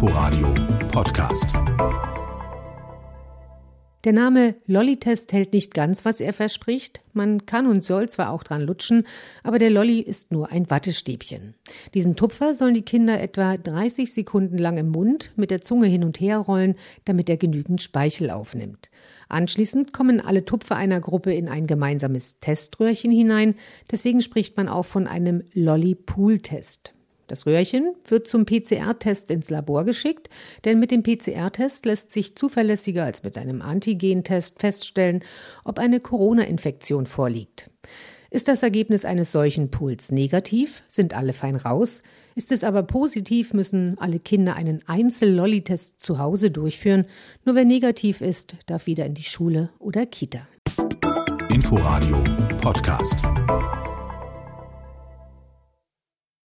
Inforadio Podcast. Der Name Lolli-Test hält nicht ganz, was er verspricht. Man kann und soll zwar auch dran lutschen, aber der Lolli ist nur ein Wattestäbchen. Diesen Tupfer sollen die Kinder etwa 30 Sekunden lang im Mund mit der Zunge hin und her rollen, damit er genügend Speichel aufnimmt. Anschließend kommen alle Tupfer einer Gruppe in ein gemeinsames Teströhrchen hinein. Deswegen spricht man auch von einem Lolli-Pool-Test. Das Röhrchen wird zum PCR-Test ins Labor geschickt, denn mit dem PCR-Test lässt sich zuverlässiger als mit einem Antigen-Test feststellen, ob eine Corona-Infektion vorliegt. Ist das Ergebnis eines solchen Pools negativ, sind alle fein raus. Ist es aber positiv, müssen alle Kinder einen Einzel-Lolli-Test zu Hause durchführen. Nur wer negativ ist, darf wieder in die Schule oder Kita. Inforadio Podcast.